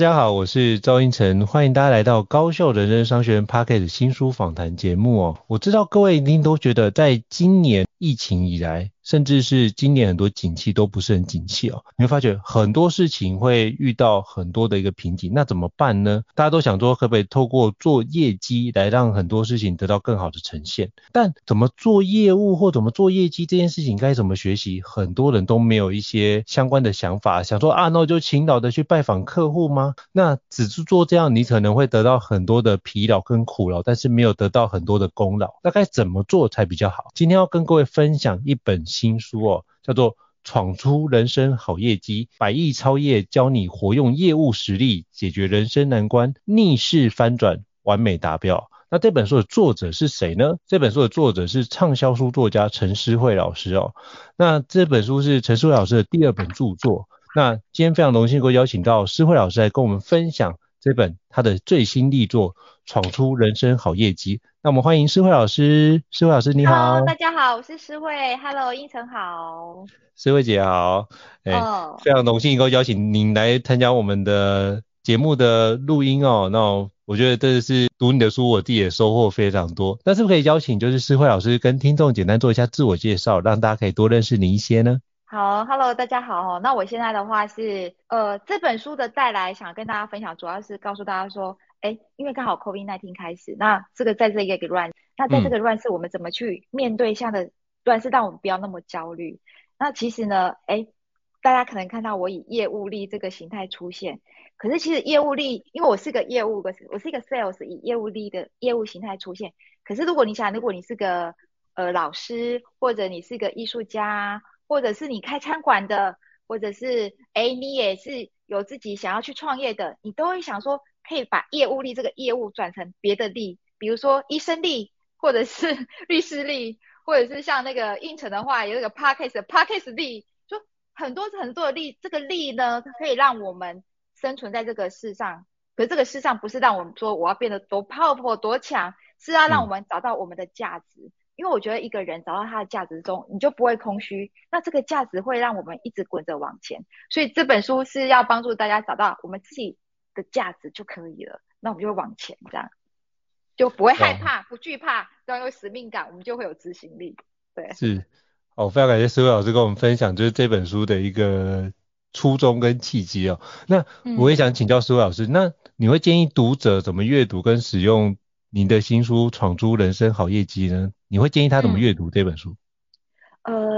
大家好，我是赵英成，欢迎大家来到高效人生商学院 Podcast 新书访谈节目哦。我知道各位一定都觉得，在今年疫情以来，甚至是今年很多景气都不是很景气哦，你会发觉很多事情会遇到很多的一个瓶颈，那怎么办呢？大家都想说可不可以透过做业绩来让很多事情得到更好的呈现，但怎么做业务或怎么做业绩这件事情该怎么学习，很多人都没有一些相关的想法，想说啊，那我就勤劳的去拜访客户吗？那只是做这样，你可能会得到很多的疲劳跟苦劳，但是没有得到很多的功劳，那该怎么做才比较好？今天要跟各位分享一本新书哦，叫做《闯出人生好业绩》，百亿超业教你活用业务实力解决人生难关，逆势翻转，完美达标。那这本书的作者是谁呢？这本书的作者是畅销书作家陈诗慧老师哦。那这本书是陈诗慧老师的第二本著作。那今天非常荣幸，能够邀请到诗慧老师来跟我们分享这本他的最新力作《闯出人生好业绩》。那我们欢迎诗慧老师，诗慧老师你好。Hello, 大家好，我是诗慧。Hello，胤丞好。诗慧姐好。哎、oh. 非常荣幸能够邀请您来参加我们的节目的录音哦。那我觉得这是读你的书，我自己也收获非常多。那是不是可以邀请就是诗慧老师跟听众简单做一下自我介绍，让大家可以多认识你一些呢？好，Hello，大家好。那我现在的话是呃这本书的带来，想跟大家分享，主要是告诉大家说。哎，因为刚好 COVID-19 开始，那这个在这一个乱，那在这个 run 是，我们怎么去面对这样的乱世，让我们不要那么焦虑？那其实呢，哎，大家可能看到我以业务力这个形态出现，可是其实业务力，因为我是个业务，我是一个 sales，以业务力的业务形态出现。可是如果你想，如果你是个呃老师，或者你是个艺术家，或者是你开餐馆的，或者是哎你也是有自己想要去创业的，你都会想说。可以把业务力这个业务转成别的力，比如说医生力，或者是 律师力，或者是像那个应承的话，有那个 Podcast Podcast 力，就很多很多的力。这个力呢，可以让我们生存在这个世上。可是这个世上不是让我们说我要变得多 powerful 多强，是要让我们找到我们的价值。嗯。因为我觉得一个人找到他的价值中，你就不会空虚。那这个价值会让我们一直滚着往前。所以这本书是要帮助大家找到我们自己。的价值就可以了，那我们就会往前，这样就不会害怕，不惧怕，都要有使命感，我们就会有执行力。对，是，哦，非常感谢思慧老师跟我们分享，就是这本书的一个初衷跟契机哦。那我也想请教思慧老师，嗯，那你会建议读者怎么阅读跟使用您的新书《闯出人生好业绩》呢？你会建议他怎么阅读这本书？嗯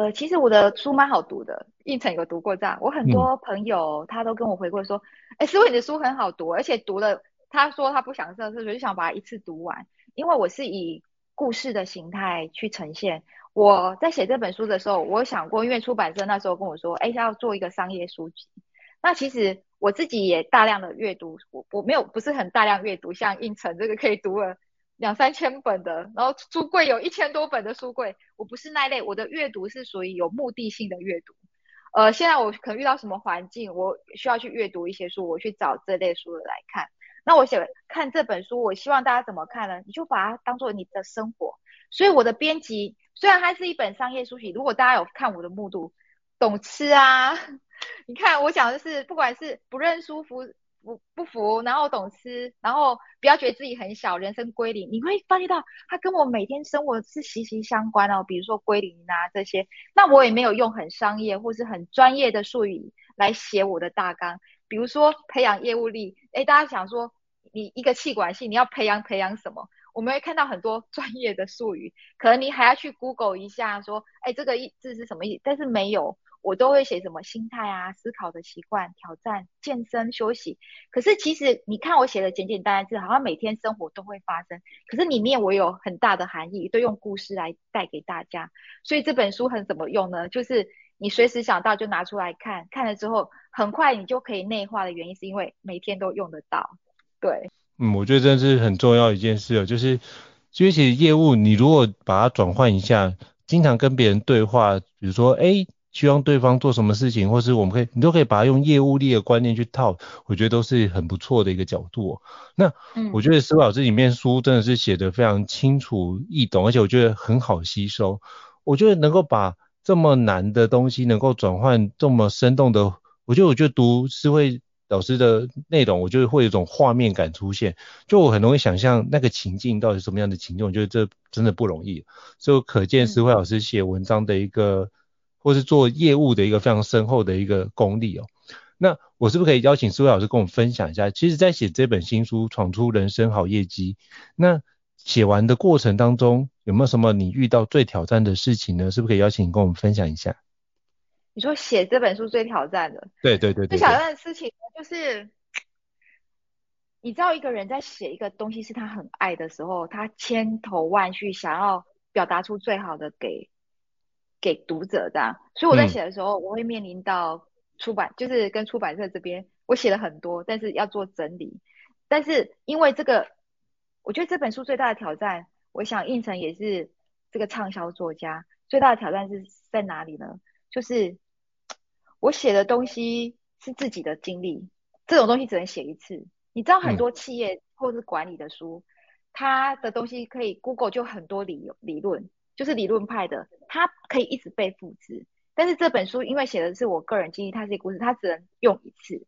呃，其实我的书蛮好读的，胤丞有读过这样。我很多朋友他都跟我回馈说，哎、嗯，诗慧你的书很好读，而且读了，他说他不想上厕所，就想把它一次读完。因为我是以故事的形态去呈现。我在写这本书的时候，我想过，因为出版社那时候跟我说，哎，要做一个商业书籍。那其实我自己也大量的阅读，我我没有不是很大量阅读，像胤丞这个可以读了。两三千本的，然后书柜有一千多本的书柜。我不是那类，我的阅读是属于有目的性的阅读。呃，现在我可能遇到什么环境，我需要去阅读一些书，我去找这类书来看。那我想看这本书，我希望大家怎么看呢？你就把它当做你的生活。所以我的编辑虽然它是一本商业书籍，如果大家有看我的目录，懂吃啊，你看我讲的是，不管是不认输服不不服，然后懂吃，然后不要觉得自己很小，人生归零，你会发现到它跟我每天生活是息息相关哦。比如说归零啊这些，那我也没有用很商业或是很专业的术语来写我的大纲。比如说培养业务力，诶，大家想说你一个气管系你要培养培养什么？我们会看到很多 专业的术语，可能你还要去 Google 一下，说，哎，这个意字是什么意思？但是没有，我都会写什么心态啊、思考的习惯、挑战、健身、休息。可是其实你看我写的简简单单字，好像每天生活都会发生，可是里面我有很大的含义，都用故事来带给大家。所以这本书很怎么用呢？就是你随时想到就拿出来看，看了之后很快你就可以内化的原因，是因为每天都用得到。对。嗯，我觉得这是很重要一件事哦，就是，其实业务你如果把它转换一下，经常跟别人对话，比如说，哎，希望对方做什么事情，或是我们可以，你都可以把它用业务力的观念去套，我觉得都是很不错的一个角度哦。那，我觉得思慧老师里面书真的是写得非常清楚易懂，而且我觉得很好吸收。我觉得能够把这么难的东西能够转换这么生动的，我觉得我觉得读思慧。老师的内容，我就会有一种画面感出现，就我很容易想象那个情境到底什么样的情境，我觉得这真的不容易，所以可见思慧老师写文章的一个，或是做业务的一个非常深厚的一个功力哦。那我是不是可以邀请四位老师跟我们分享一下？其实，在写这本新书《闯出人生好业绩》，那写完的过程当中，有没有什么你遇到最挑战的事情呢？是不是可以邀请你跟我们分享一下？你说写这本书最挑战的，对对对，对，最挑战的事情就是，你知道一个人在写一个东西是他很爱的时候，他千头万绪想要表达出最好的给给读者这样。所以我在写的时候，我会面临到出版，嗯、就是跟出版社这边，我写了很多，但是要做整理。但是因为这个，我觉得这本书最大的挑战，我想应成也是这个畅销作家，最大的挑战是在哪里呢？就是我写的东西是自己的经历，这种东西只能写一次。你知道很多企业或是管理的书，它的东西可以 Google 就很多理理论，就是理论派的，它可以一直被复制。但是这本书因为写的是我个人经历，它是一个故事，它只能用一次。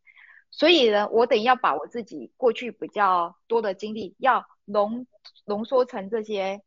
所以呢，我等于要把我自己过去比较多的经历，要浓浓缩成这些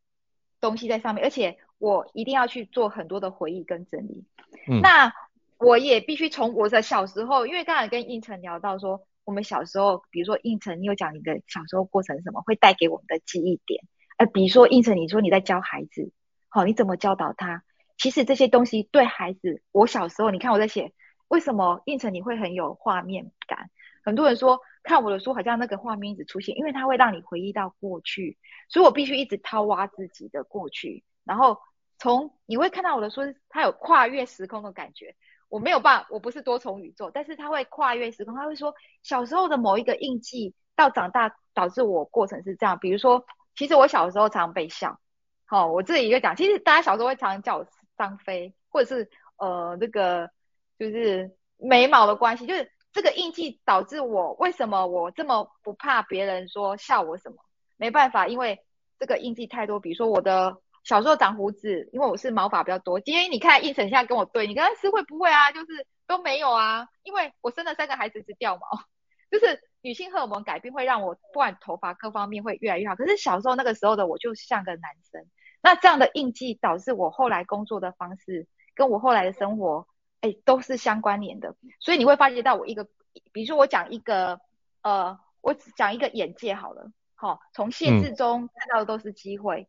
东西在上面，而且。我一定要去做很多的回忆跟整理。嗯，那我也必须从我的小时候，因为刚才跟胤丞聊到说，我们小时候，比如说胤丞，你有讲你的小时候过程是什么，会带给我们的记忆点。呃，比如说胤丞，你说你在教孩子，好，你怎么教导他？其实这些东西对孩子，我小时候，你看我在写，为什么胤丞你会很有画面感？很多人说看我的书好像那个画面一直出现，因为它会让你回忆到过去，所以我必须一直掏挖自己的过去，然后。从你会看到我的书，它有跨越时空的感觉。我没有办，我不是多重宇宙，但是它会跨越时空。它会说小时候的某一个印记，到长大导致我过程是这样。比如说，其实我小时候常被笑。好，我自己一个讲，其实大家小时候会常常叫我张飞，或者是呃那个就是眉毛的关系，就是这个印记导致我为什么我这么不怕别人说笑我什么？没办法，因为这个印记太多。比如说我的。小时候长胡子，因为我是毛发比较多。今天你看胤丞现在跟我对，你跟他是会不会啊？就是都没有啊，因为我生了三个孩子，一直掉毛，就是女性荷尔蒙改变会让我不管头发各方面会越来越好。可是小时候那个时候的我就像个男生，那这样的印记导致我后来工作的方式跟我后来的生活，哎，都是相关联的。所以你会发觉到我一个，比如说我讲一个，呃，我只讲一个眼界好了，好、哦，从限制中看到的都是机会。嗯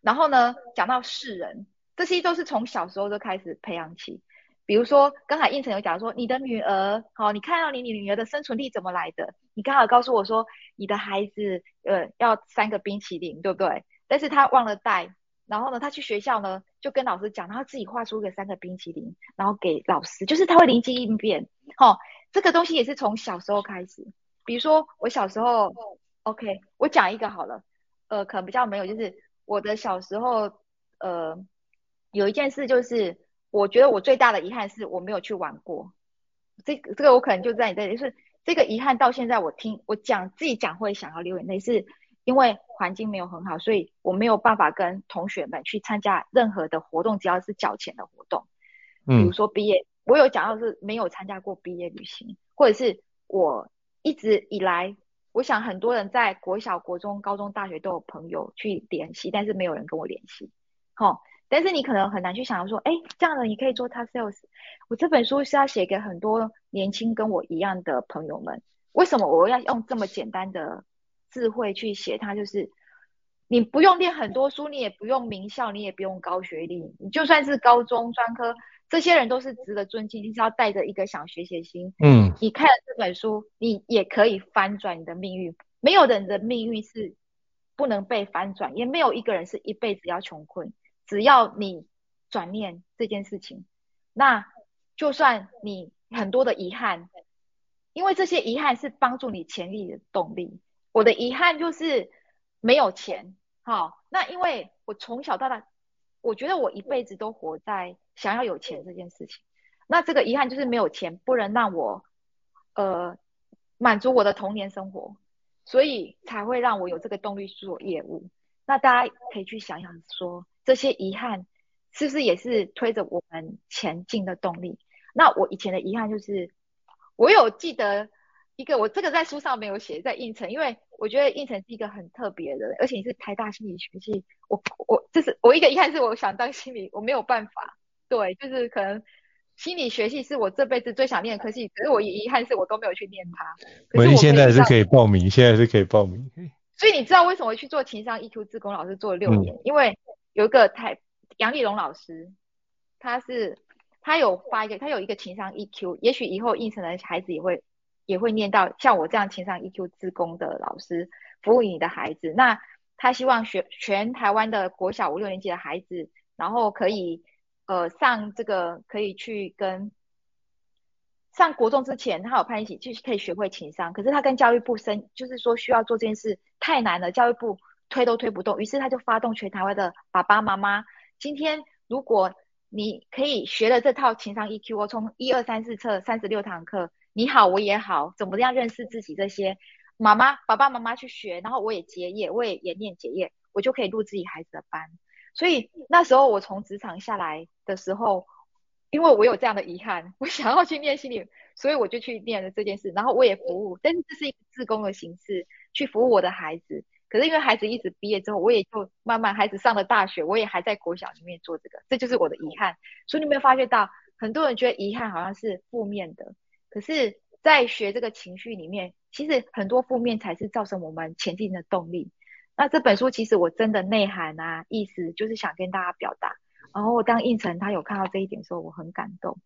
然后呢，讲到世人，这些都是从小时候就开始培养起。比如说，刚才应成有讲说，你的女儿，好，你看到你女儿的生存力怎么来的？你刚好告诉我说，你的孩子，呃，要三个冰淇淋，对不对？但是他忘了带。然后呢，他去学校呢，就跟老师讲，然后自己画出个三个冰淇淋，然后给老师，就是他会灵机应变。好，这个东西也是从小时候开始。比如说，我小时候，OK，我讲一个好了。呃，可能比较没有，就是我的小时候，呃，有一件事就是，我觉得我最大的遗憾是我没有去玩过。这这个我可能就在你这里，就是这个遗憾到现在我听我讲自己讲会想要流眼泪，是因为环境没有很好，所以我没有办法跟同学们去参加任何的活动，只要是缴钱的活动。比如说毕业，我有讲到是没有参加过毕业旅行，或者是我一直以来，我想很多人在国小、国中、高中、大学都有朋友去联系，但是没有人跟我联系。好，但是你可能很难去想到说，哎，这样的你可以做 top sales。我这本书是要写给很多年轻跟我一样的朋友们。为什么我要用这么简单的智慧去写它？就是你不用念很多书，你也不用名校，你也不用高学历，你就算是高中专科。这些人都是值得尊敬，你只要带着一个想学习的心，嗯，你看了这本书，你也可以翻转你的命运。没有人的命运是不能被翻转，也没有一个人是一辈子要穷困。只要你转念这件事情，那就算你很多的遗憾，因为这些遗憾是帮助你潜力的动力。我的遗憾就是没有钱，好，那因为我从小到大。我觉得我一辈子都活在想要有钱这件事情，那这个遗憾就是没有钱，不能让我呃满足我的童年生活，所以才会让我有这个动力去做业务。那大家可以去想想说，这些遗憾是不是也是推着我们前进的动力？那我以前的遗憾就是，我有记得。一个我这个在书上没有写，在应城，因为我觉得应城是一个很特别的，而且你是台大心理学系，我我这是我一个遗憾是我想当心理，我没有办法，对，就是可能心理学系是我这辈子最想念的科系，可是我遗憾是我都没有去念它。可是我现在是可以报名，现在是可以报名。所以你知道为什么我去做情商 EQ 自工老师做了六年？嗯、因为有一个台杨丽蓉老师，他是他有发一个，他有一个情商 EQ，也许以后应城的孩子也会。也会念到像我这样情商 EQ 志工的老师服务你的孩子，那他希望学全台湾的国小五六年级的孩子，然后可以呃上这个可以去跟上国中之前，他有盼一起就是可以学会情商，可是他跟教育部申就是说需要做这件事太难了，教育部推都推不动，于是他就发动全台湾的爸爸妈妈，今天如果你可以学了这套情商 EQ，我从一二三四册三十六堂课。你好，我也好，怎么样认识自己？这些妈妈、爸爸妈妈去学，然后我也结业，我也也念结业，我就可以入自己孩子的班。所以那时候我从职场下来的时候，因为我有这样的遗憾，我 想要去念心理，所以我就去念了这件事。然后我也服务，但是这是一个自工的形式去服务我的孩子。可是因为孩子一直毕业之后，我也就慢慢孩子上了大学，我也还在国小里面做这个，这就是我的遗憾。所以你有没有发觉到，很多人觉得遗憾好像是负面的？可是，在学这个情绪里面，其实很多负面才是造成我们前进的动力。那这本书其实我真的内涵啊，意思就是想跟大家表达。然后当应成他有看到这一点的时候，我很感动。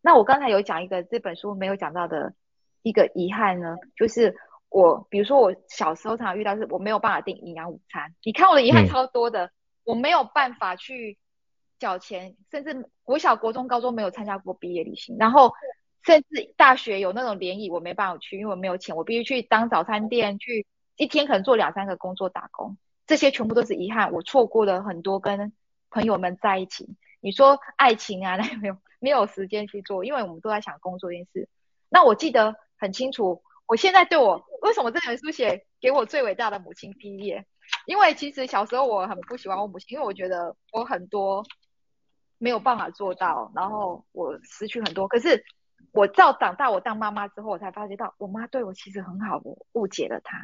那我刚才有讲一个这本书没有讲到的一个遗憾呢，就是我比如说我小时候常常遇到是我没有办法订营养午餐。你看我的遗憾超多的，嗯、我没有办法去缴钱，甚至国小、国中、高中没有参加过毕业旅行，然后。甚至大学有那种联谊，我没办法去，因为我没有钱，我必须去当早餐店，去一天可能做两三个工作打工，这些全部都是遗憾，我错过了很多跟朋友们在一起。你说爱情啊，那没有没有时间去做，因为我们都在想工作这件事。那我记得很清楚，我现在对我为什么这本书写给我最伟大的母亲毕业？因为其实小时候我很不喜欢我母亲，因为我觉得我很多没有办法做到，然后我失去很多，可是。我照长大，我当妈妈之后，我才发觉到我妈对我其实很好，我误解了她。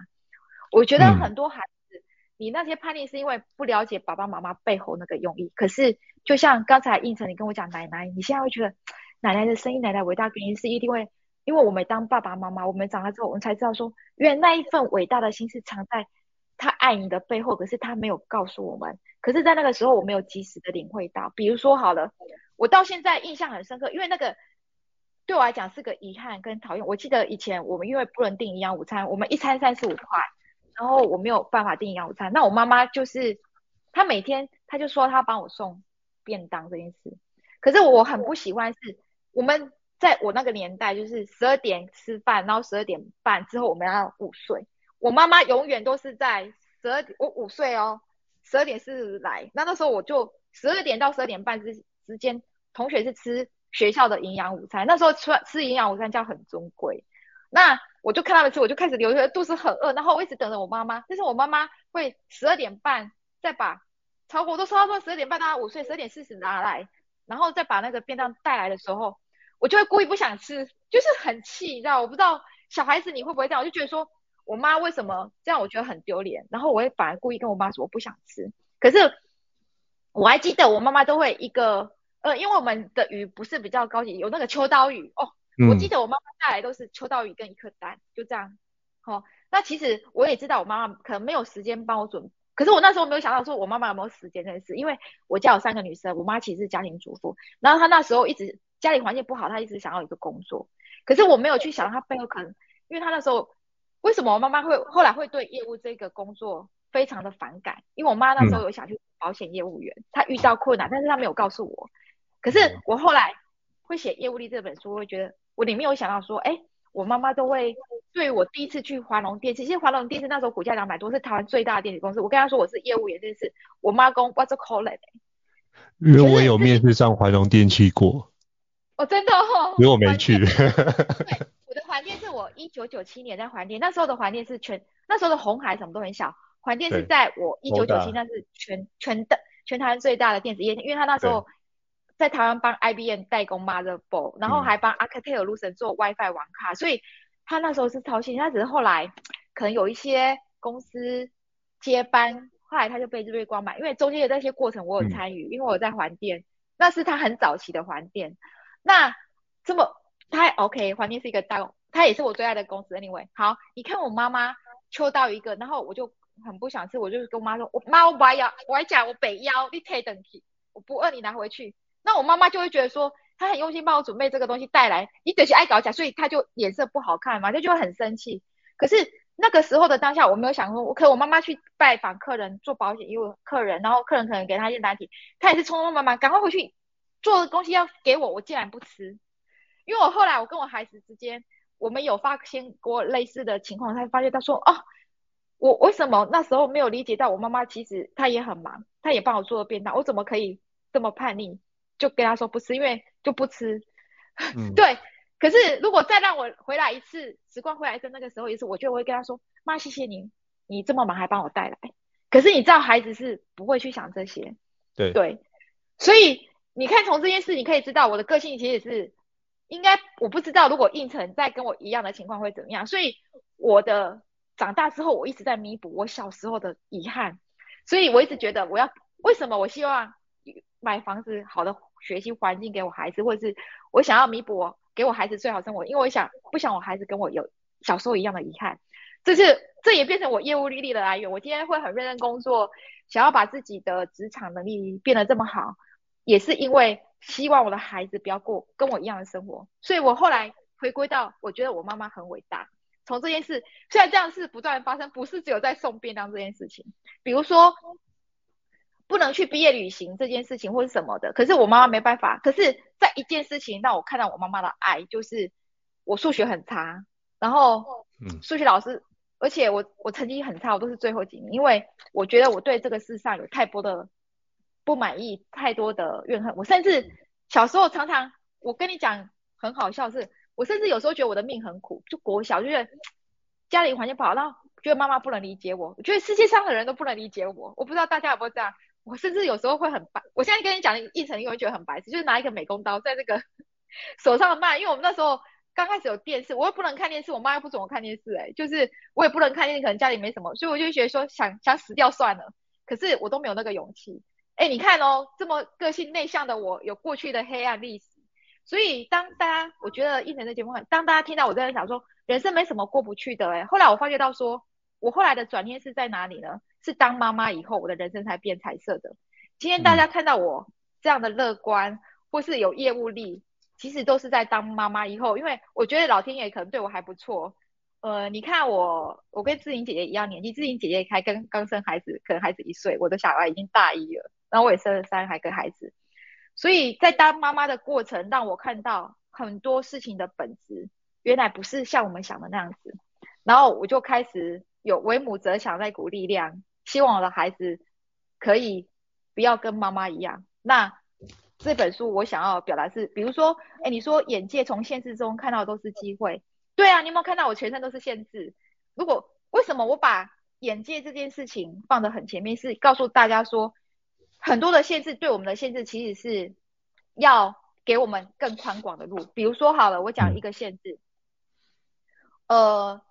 我觉得很多孩子，嗯、你那些叛逆是因为不了解爸爸妈妈背后那个用意。可是，就像刚才应成你跟我讲奶奶，你现在会觉得奶奶的声音，奶奶伟大原因是一定会，因为我们当爸爸妈妈，我们长大之后，我们才知道说，原来那一份伟大的心是藏在他爱你的背后，可是他没有告诉我们。可是，在那个时候，我没有及时的领会到。比如说，好了，我到现在印象很深刻，因为那个。对我来讲是个遗憾跟讨厌。我记得以前我们因为不能订营养午餐，我们一餐三十五块，然后我没有办法订营养午餐。那我妈妈就是，她每天她就说她帮我送便当这件事。可是我很不喜欢是，我们在我那个年代就是十二点吃饭，然后十二点半之后我们要午睡。我妈妈永远都是在十二点，我午睡哦，十二点四十来，那那时候我就十二点到十二点半之之间，同学是吃学校的营养午餐，那时候吃吃营养午餐叫很尊贵，那我就看他们吃，我就开始流血，肚子很饿，然后我一直等着我妈妈，但是我妈妈会十二点半再把，超过都差不多十二点半她五岁，十二点四十拿来，然后再把那个便当带来的时候，我就会故意不想吃，就是很气，你知道，我不知道小孩子你会不会这样，我就觉得说我妈为什么这样，我觉得很丢脸，然后我会反而故意跟我妈说我不想吃，可是我还记得我妈妈都会一个。呃，因为我们的鱼不是比较高级，有那个秋刀鱼哦。嗯、我记得我妈妈带来都是秋刀鱼跟一颗蛋，就这样。好、哦，那其实我也知道我妈妈可能没有时间帮我准，可是我那时候没有想到说我妈妈有没有时间这件事，因为我家有三个女生，我妈其实是家庭主妇，然后她那时候一直家里环境不好，她一直想要一个工作，可是我没有去想她背后可能，因为她那时候为什么我妈妈会后来会对业务这个工作非常的反感，因为我妈那时候有想去保险业务员，嗯、她遇到困难，但是她没有告诉我。可是我后来会写业务力这本书，我会觉得我里面有想到说，哎，我妈妈都会对我第一次去华龙电器，其实华龙电器那时候股价两百多，是台湾最大的电子公司。我跟她说我是业务员这件事，我妈跟 What's call it？因为我有面试上华龙电器过。哦，真的哦。因为我没去。对，我的环电是我一九九七年在环电，那时候的环电是全，那时候的红海什么都很小，环电是在我一九九七那是全全的全台湾最大的电子业，因为他那时候。在台湾帮 IBM 代工 motherboard，然后还帮 Alcatel-Lucent 做 WiFi 网卡，嗯、所以他那时候是超新。他只是后来 可能有一些公司接班，后来他就被日月光买。因为中间的那些过程我有参与，嗯、因为我在环电，那是他很早期的环电。那这么他 OK，环电是一个大，他也是我最爱的公司。Anyway，好，你看我妈妈抽到一个，然后我就很不想吃，我就跟我妈说：“我妈，我不要，我还讲我北腰，你退等去，我不饿，你拿回去。”那我妈妈就会觉得说，她很用心帮我准备这个东西带来，你等下爱搞假，所以她就脸色不好看嘛，她就会很生气。可是那个时候的当下，我没有想说，我可我妈妈去拜访客人做保险业务客人，然后客人可能给她一些难题，她也是匆匆忙忙赶快回去做的东西要给我，我竟然不吃。因为我后来我跟我孩子之间，我们有发现过类似的情况，才发现她说，哦，我为什么那时候没有理解到我妈妈其实她也很忙，她也帮我做了便当，我怎么可以这么叛逆？就跟他说不吃，因为就不吃。嗯、对，可是如果再让我回来一次，时光回来的，那个时候一次，我就会跟他说：“妈，谢谢你，你这么忙还帮我带来。”可是你知道，孩子是不会去想这些。对对，所以你看，从这件事你可以知道，我的个性其实是应该，我不知道如果应承再跟我一样的情况会怎么样。所以我的长大之后，我一直在弥补我小时候的遗憾。所以我一直觉得，我要为什么我希望买房子好的。学习环境给我孩子，或者是我想要弥补给我孩子最好生活，因为我想不想我孩子跟我有小时候一样的遗憾，这是这也变成我业务力的来源。我今天会很认真工作，想要把自己的职场能力变得这么好，也是因为希望我的孩子不要过跟我一样的生活。所以我后来回归到，我觉得我妈妈很伟大。从这件事，虽然这样的事不断发生，不是只有在送便当这件事情，比如说。不能去毕业旅行这件事情或是什么的，可是我妈妈没办法。可是，在一件事情让我看到我妈妈的爱，就是我数学很差，然后，嗯，数学老师，而且我我成绩很差，我都是最后几名，因为我觉得我对这个世上有太多的不满意，太多的怨恨。我甚至小时候常常，我跟你讲很好笑是，我甚至有时候觉得我的命很苦，就国小就觉得家里环境不好，然后觉得妈妈不能理解我，我觉得世界上的人都不能理解我。我不知道大家有没有这样。我甚至有时候会很白，我现在跟你讲的议程，你会觉得很白痴，就是拿一个美工刀在这个 手上慢，因为我们那时候刚开始有电视，我又不能看电视，我妈又不准我看电视，欸，哎，就是我也不能看电视，可能家里没什么，所以我就觉得说想想死掉算了，可是我都没有那个勇气。哎，你看哦，这么个性内向的我，有过去的黑暗历史，所以当大家，我觉得议程的节目，当大家听到我在那讲说人生没什么过不去的，欸，哎，后来我发觉到说，我后来的转念是在哪里呢？是当妈妈以后，我的人生才变彩色的。今天大家看到我这样的乐观，嗯、或是有业务力，其实都是在当妈妈以后。因为我觉得老天爷可能对我还不错。呃，你看我，我跟志玲姐姐一样年纪，志玲姐姐才刚刚生孩子，可能孩子一岁，我的小孩已经大一了，然后我也生了三个孩子。所以在当妈妈的过程，让我看到很多事情的本质，原来不是像我们想的那样子。然后我就开始有为母则强那股力量。希望我的孩子可以不要跟妈妈一样。那这本书我想要表达是，比如说，哎，你说眼界从限制中看到的都是机会，对啊，你有没有看到我全身都是限制？如果为什么我把眼界这件事情放得很前面，是告诉大家说，很多的限制对我们的限制其实是要给我们更宽广的路。比如说好了，我讲一个限制，呃，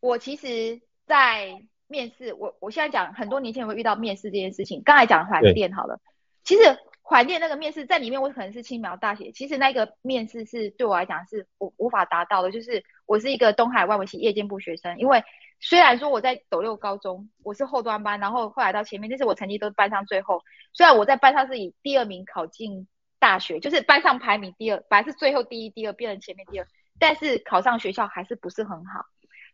我其实，在面试，我我现在讲很多年轻人会遇到面试这件事情。刚才讲环电好了，其实。环电那个面试在里面，我可能是轻描大写。其实那个面试是对我来讲是无无法达到的。就是我是一个东海外文系夜间部学生，因为虽然说我在斗六高中我是后端班，然后后来到前面，但是我成绩都是班上最后。虽然我在班上是以第二名考进大学，就是班上排名第二，本来是最后第一、第二变成前面第二，但是考上学校还是不是很好。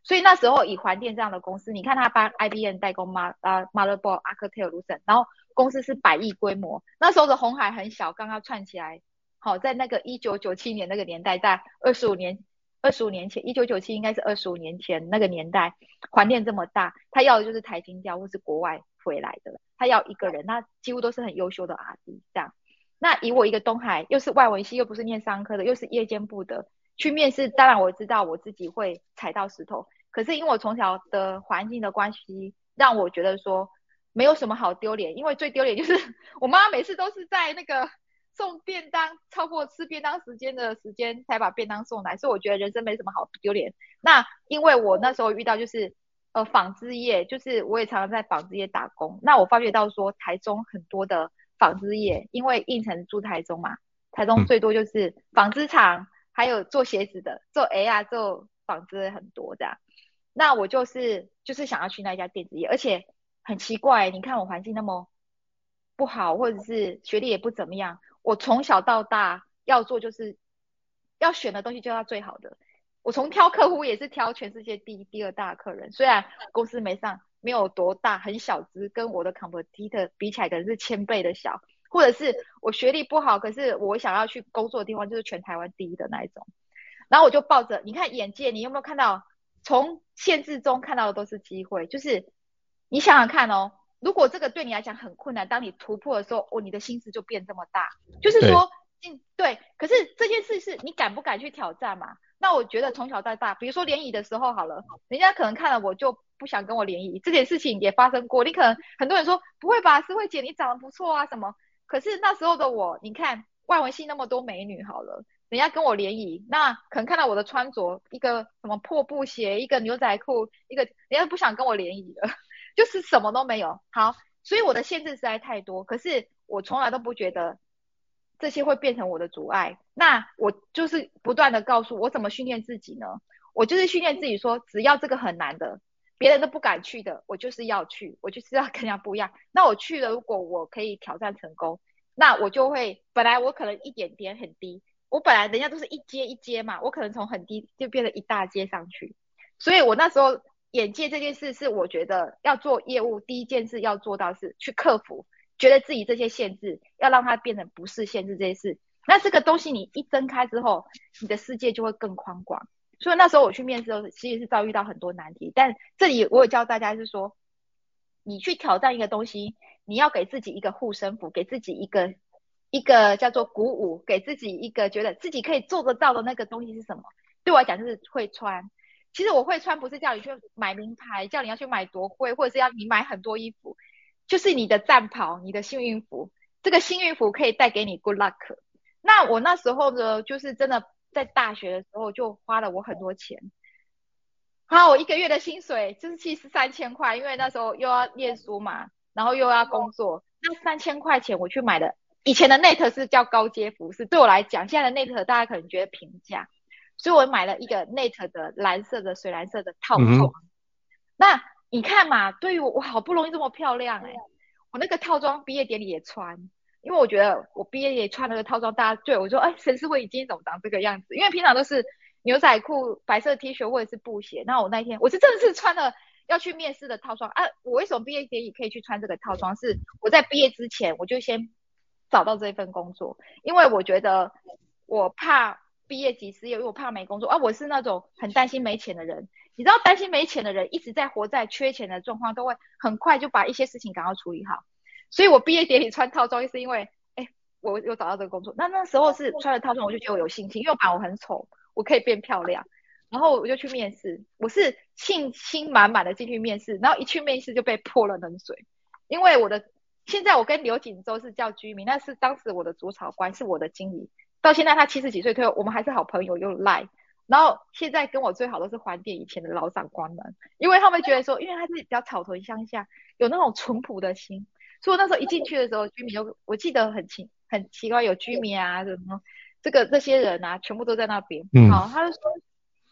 所以那时候以环电这样的公司，你看他帮 IBM 代工 Mother 啊 Motherboard、Alcatel、Lucent，然后公司是百亿规模。那时候的红海很小，刚刚串起来。好，在那个一九九七年那个年代，在二十五年二十五年前，一九九七应该是二十五年前那个年代，环电这么大，他要的就是台清交或是国外回来的，他要一个人，那几乎都是很优秀的 R&D 这样。那以我一个东海，又是外文系，又不是念商科的，又是夜间部的，去面试，当然我知道我自己会踩到石头。可是因为我从小的环境的关系，让我觉得说没有什么好丢脸，因为最丢脸就是我妈每次都是在那个送便当超过吃便当时间的时间才把便当送来，所以我觉得人生没什么好丢脸。那因为我那时候遇到就是呃纺织业，就是我也常常在纺织业打工，那我发觉到说台中很多的纺织业，因为应城住台中嘛，台中最多就是纺织厂，还有做鞋子的，做 A 啊做纺织很多这样。那我就是就是想要去那家电子业，而且很奇怪，你看我环境那么不好，或者是学历也不怎么样，我从小到大要做就是要选的东西就要最好的。我从挑客户也是挑全世界第一、第二大客人，虽然公司没上，没有多大，很小只，跟我的 competitor 比起来可能是千倍的小，或者是我学历不好，可是我想要去工作的地方就是全台湾第一的那一种。然后我就抱着，你看眼界，你有没有看到？从限制中看到的都是机会，就是你想想看哦，如果这个对你来讲很困难，当你突破的时候，哦，你的心思就变这么大，就是说，嗯，对。可是这件事是你敢不敢去挑战嘛？那我觉得从小到大，比如说联谊的时候好了，人家可能看了我就不想跟我联谊，这件事情也发生过。你可能很多人说不会吧，思慧姐你长得不错啊什么？可是那时候的我，你看外文系那么多美女好了。人家跟我联谊，那可能看到我的穿着，一个什么破布鞋，一个牛仔裤，一个人家不想跟我联谊了，就是什么都没有。好，所以我的限制实在太多，可是我从来都不觉得这些会变成我的阻碍。那我就是不断的告诉我怎么训练自己呢？我就是训练自己说，只要这个很难的，别人都不敢去的，我就是要去，我就是要跟人家不一样。那我去了，如果我可以挑战成功，那我就会，本来我可能一点点很低。我本来人家都是一阶一阶嘛，我可能从很低就变成一大阶上去，所以我那时候眼界这件事是我觉得要做业务第一件事要做到是去克服，觉得自己这些限制要让它变成不是限制这些事，那这个东西你一睁开之后，你的世界就会更宽广。所以那时候我去面试的时候，其实是遭遇到很多难题，但这里我有教大家是说，你去挑战一个东西，你要给自己一个护身符，给自己一个。一个叫做鼓舞，给自己一个觉得自己可以做得到的那个东西是什么？对我来讲就是会穿。其实我会穿不是叫你去买名牌，叫你要去买多贵，或者是要你买很多衣服，就是你的战袍，你的幸运符。这个幸运符可以带给你 good luck。那我那时候呢，就是真的在大学的时候就花了我很多钱。好，我一个月的薪水就是其实三千块，因为那时候又要念书嘛，然后又要工作，那三千块钱我去买的。以前的 Net 是叫高阶服饰，对我来讲，现在的 Net 大家可能觉得平价，所以我买了一个 Net 的蓝色的水蓝色的套装。嗯、那你看嘛，对于我，我好不容易这么漂亮哎、欸，我那个套装毕业典礼也穿，因为我觉得我毕业也穿那个套装，大家对我说，哎，沈思慧今天怎么长这个样子？因为平常都是牛仔裤、白色 T 恤或者是布鞋，那我那天我是真的是穿了要去面试的套装啊。我为什么毕业典礼可以去穿这个套装？是我在毕业之前我就先。找到这份工作，因为我觉得我怕毕业即失业，因为我怕没工作啊。我是那种很担心没钱的人，你知道担心没钱的人一直在活在缺钱的状况，都会很快就把一些事情赶快处理好。所以我毕业典礼穿套装，是因为，哎，我有找到这个工作。那那时候是穿了套装，我就觉得我有信心，因为我把我很丑，我可以变漂亮。然后我就去面试，我是信心满满的进去面试，然后一去面试就被泼了冷水，因为我的现在我跟刘锦州是叫居民，那是当时我的主草官，是我的经理，到现在他七十几岁退休，我们还是好朋友，又赖。然后现在跟我最好的是环店以前的老长官们，因为他们觉得说，因为他是比较草屯乡下，有那种淳朴的心，所以我那时候一进去的时候，居民就我记得很奇很奇怪，有居民啊什么，这个这些人啊，全部都在那边。嗯。好，他就说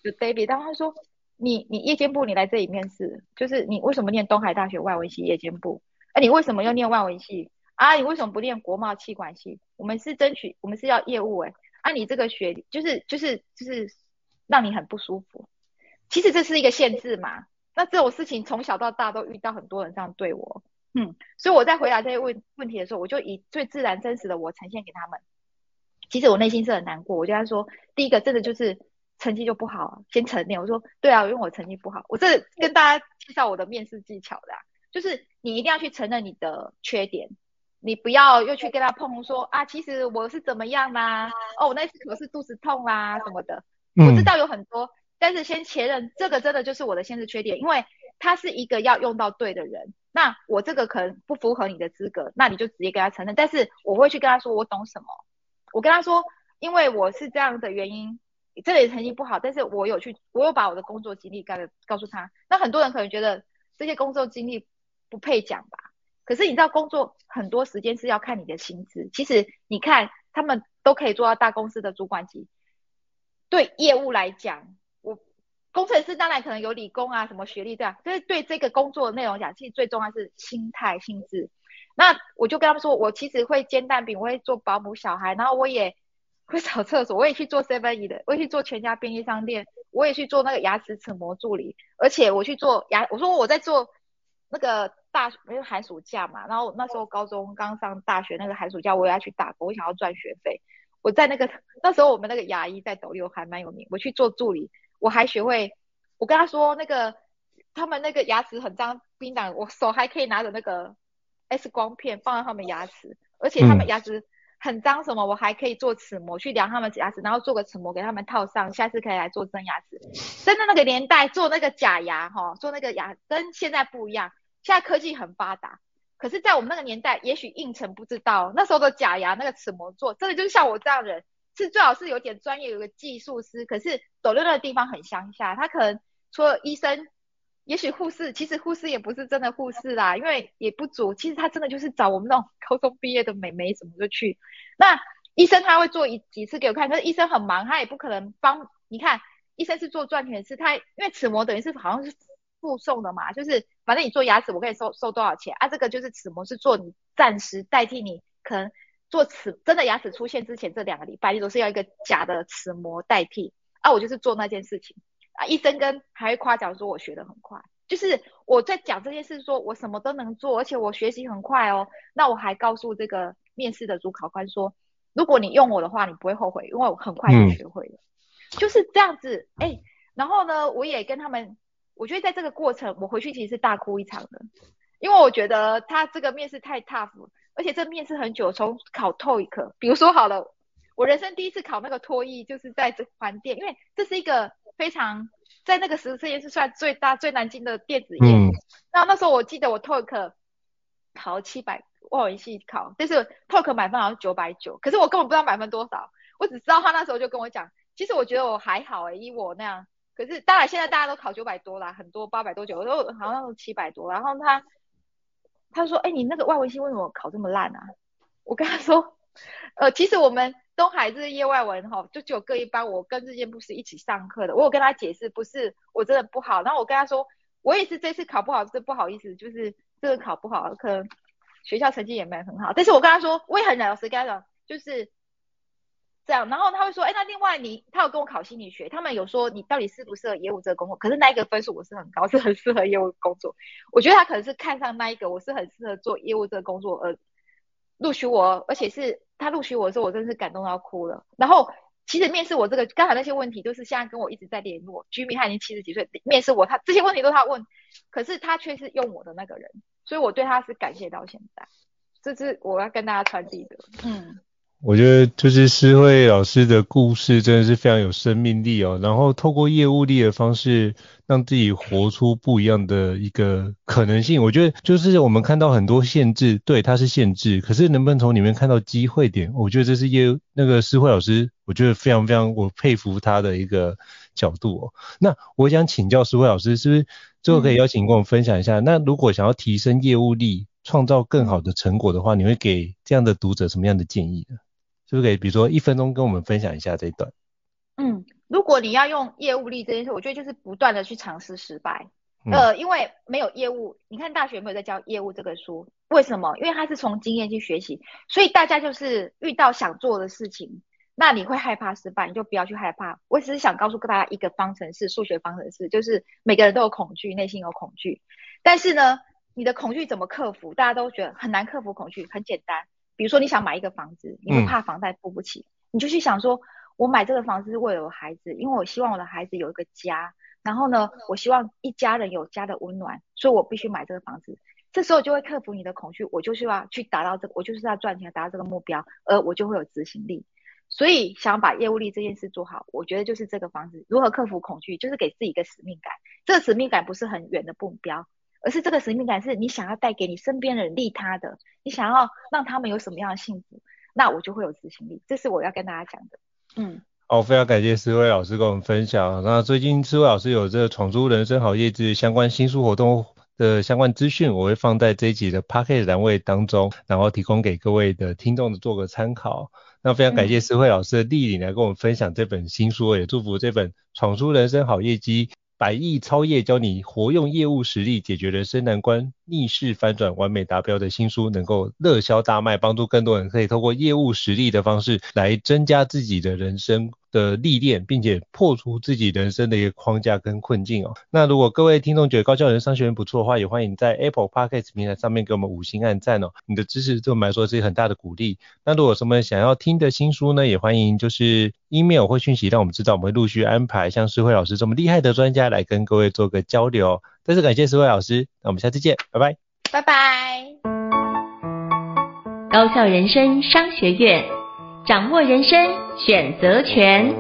有 David，然后他说你你夜间部你来这里面试，就是你为什么念东海大学外文系夜间部？哎，你为什么要念外文系？啊，你为什么不念国贸企管系？我们是争取，我们是要业务哎、欸，啊，你这个学就是就是就是。让你很不舒服，其实这是一个限制嘛。那这种事情从小到大都遇到很多人这样对我，嗯，所以我在回答这些问问题的时候，我就以最自然真实的我呈现给他们。其实我内心是很难过，我就跟他说，第一个真的就是成绩就不好，先承认。我说对啊，因为我成绩不好。我这跟大家介绍我的面试技巧的，就是你一定要去承认你的缺点，你不要又去跟他碰说啊，其实我是怎么样啦，哦，我那次可是肚子痛啦什么的。我知道有很多，但是先确认这个真的就是我的限制缺点，因为他是一个要用到对的人。那我这个可能不符合你的资格，那你就直接跟他承认。但是我会去跟他说我懂什么，我跟他说，因为我是这样的原因，这里成绩不好，但是我有去，我有把我的工作经历告告诉他。那很多人可能觉得这些工作经历不配讲吧？可是你知道，工作很多时间是要看你的薪资。其实你看，他们都可以做到大公司的主管级。对业务来讲，我工程师当然可能有理工啊，什么学历这样，但是对这个工作的内容讲，其实最重要是心态、心智。那我就跟他们说，我其实会煎蛋饼，我会做保姆小孩，然后我也会扫厕所，我也去做7-11的，我也去做全家便利商店，我也去做那个牙齿齿模助理，而且我去做牙，我说我在做那个大学，因为寒暑假嘛，然后那时候高中刚上大学那个寒暑假，我也要去打工，我想要赚学费。我在那个那时候，我们那个牙医在斗六还蛮有名。我去做助理，我还学会，我跟他说那个他们那个牙齿很脏，槟榔，我手还可以拿着那个 X 光片放在他们牙齿，而且他们牙齿很脏，什么我还可以做齿模去量他们牙齿，然后做个齿模给他们套上，下次可以来做真牙齿。真的那个年代做那个假牙哈，做那个牙跟现在不一样，现在科技很发达。可是，在我们那个年代，也许应承不知道，那时候的假牙那个齿模做，真的就是像我这样的人，是最好是有点专业，有个技术师。可是斗六那个地方很乡下，他可能除了医生，也许护士，其实护士也不是真的护士啦，因为也不足。其实他真的就是找我们那种高中毕业的美眉什么就去。那医生他会做一几次给我看，可是医生很忙，他也不可能帮。你看，医生是做赚钱事，他因为齿模等于是好像是。附送的嘛，就是反正你做牙齿，我可以收收多少钱啊？这个就是齿模，是做你暂时代替你，可能做齿真的牙齿出现之前这两个礼拜，你都是要一个假的齿模代替啊。我就是做那件事情啊。医生跟还会夸奖说我学得很快，就是我在讲这件事，说我什么都能做，而且我学习很快哦。那我还告诉这个面试的主考官说，如果你用我的话，你不会后悔，因为我很快就学会了，嗯、就是这样子。哎、欸，然后呢，我也跟他们。我觉得在这个过程，我回去其实是大哭一场的，因为我觉得他这个面试太 tough，而且这面试很久，从考 TOEIC，比如说好了，我人生第一次考那个托译，就是在这环电，因为这是一个非常在那个时间是算最大最难进的电子业。嗯。那那时候我记得我 TOEIC 考七百，外文系考，但是 TOEIC 满分好像九百九，可是我根本不知道满分多少，我只知道他那时候就跟我讲，其实我觉得我还好诶、欸，以我那样。可是当然，现在大家都考九百多啦，很多八百多九，都好像七百多。然后他他说：“哎、你那个外文系为什么考这么烂啊？”我跟他说：“呃，其实我们东海日业外文哈，就只有各一班，我跟日间部是一起上课的。我有跟他解释，不是我真的不好。然后我跟他说，我也是这次考不好，是不好意思，就是这个考不好，可能学校成绩也没很好。但是我跟他说，我也很老实跟他讲，就是。”这样，然后他会说，哎，那另外你，他有跟我考心理学，他们有说你到底适不适合业务这个工作，可是那一个分数我是很高，是很适合业务工作。我觉得他可能是看上那一个，我是很适合做业务这个工作而录取我，而且是他录取我的时候，我真的是感动到哭了。然后其实面试我这个刚才那些问题，都是现在跟我一直在联络。居民他已经七十几岁，面试我他这些问题都是他问，可是他却是用我的那个人，所以我对他是感谢到现在。这是我要跟大家传递的。嗯。我觉得就是诗慧老师的故事真的是非常有生命力哦，然后透过业务力的方式，让自己活出不一样的一个可能性。我觉得就是我们看到很多限制，对，它是限制，可是能不能从里面看到机会点？我觉得这是业那个诗慧老师，我觉得非常非常我佩服他的一个角度哦。那我想请教诗慧老师，是不是最后可以邀请跟我们分享一下？那如果想要提升业务力，创造更好的成果的话，你会给这样的读者什么样的建议呢？是不是可以，比如说一分钟跟我们分享一下这一段？嗯，如果你要用业务力这件事，我觉得就是不断的去尝试失败。嗯、呃，因为没有业务，你看大学有没有在教业务这个书？为什么？因为它是从经验去学习，所以大家就是遇到想做的事情，那你会害怕失败，你就不要去害怕。我只是想告诉大家一个方程式，数学方程式，就是每个人都有恐惧，内心有恐惧，但是呢，你的恐惧怎么克服？大家都觉得很难克服恐惧，很简单。比如说你想买一个房子，你会怕房贷付不起，嗯、你就去想说，我买这个房子是为了我孩子，因为我希望我的孩子有一个家，然后呢，我希望一家人有家的温暖，所以我必须买这个房子。这时候就会克服你的恐惧，我就是要去达到这个，我就是要赚钱达到这个目标，而我就会有执行力。所以想把业务力这件事做好，我觉得就是这个房子如何克服恐惧，就是给自己一个使命感。这个使命感不是很远的目标。而是这个使命感是你想要带给你身边人利他的，你想要让他们有什么样的幸福，那我就会有执行力。这是我要跟大家讲的。嗯，好，非常感谢思慧老师跟我们分享。那最近思慧老师有这个闯出人生好业绩相关新书活动的相关资讯，我会放在这一集的 Podcast 栏位当中，然后提供给各位的听众的做个参考。那非常感谢思慧老师的莅临来跟我们分享这本新书，也祝福这本闯出人生好业绩。百亿超业教你活用业务实力解决人生难关，逆势翻转完美达标的新书能够热销大卖，帮助更多人可以透过业务实力的方式来增加自己的人生的历练，并且破除自己人生的一个框架跟困境哦。那如果各位听众觉得高效人生商学院不错的话，也欢迎在 Apple Podcast 平台上面给我们五星按赞哦。你的支持对我们来说是很大的鼓励。那如果有什么想要听的新书呢，也欢迎就是 email 或讯息让我们知道，我们会陆续安排像诗慧老师这么厉害的专家来跟各位做个交流。再次感谢诗慧老师，那我们下次见，拜拜。拜拜。高效人生商学院，掌握人生选择权。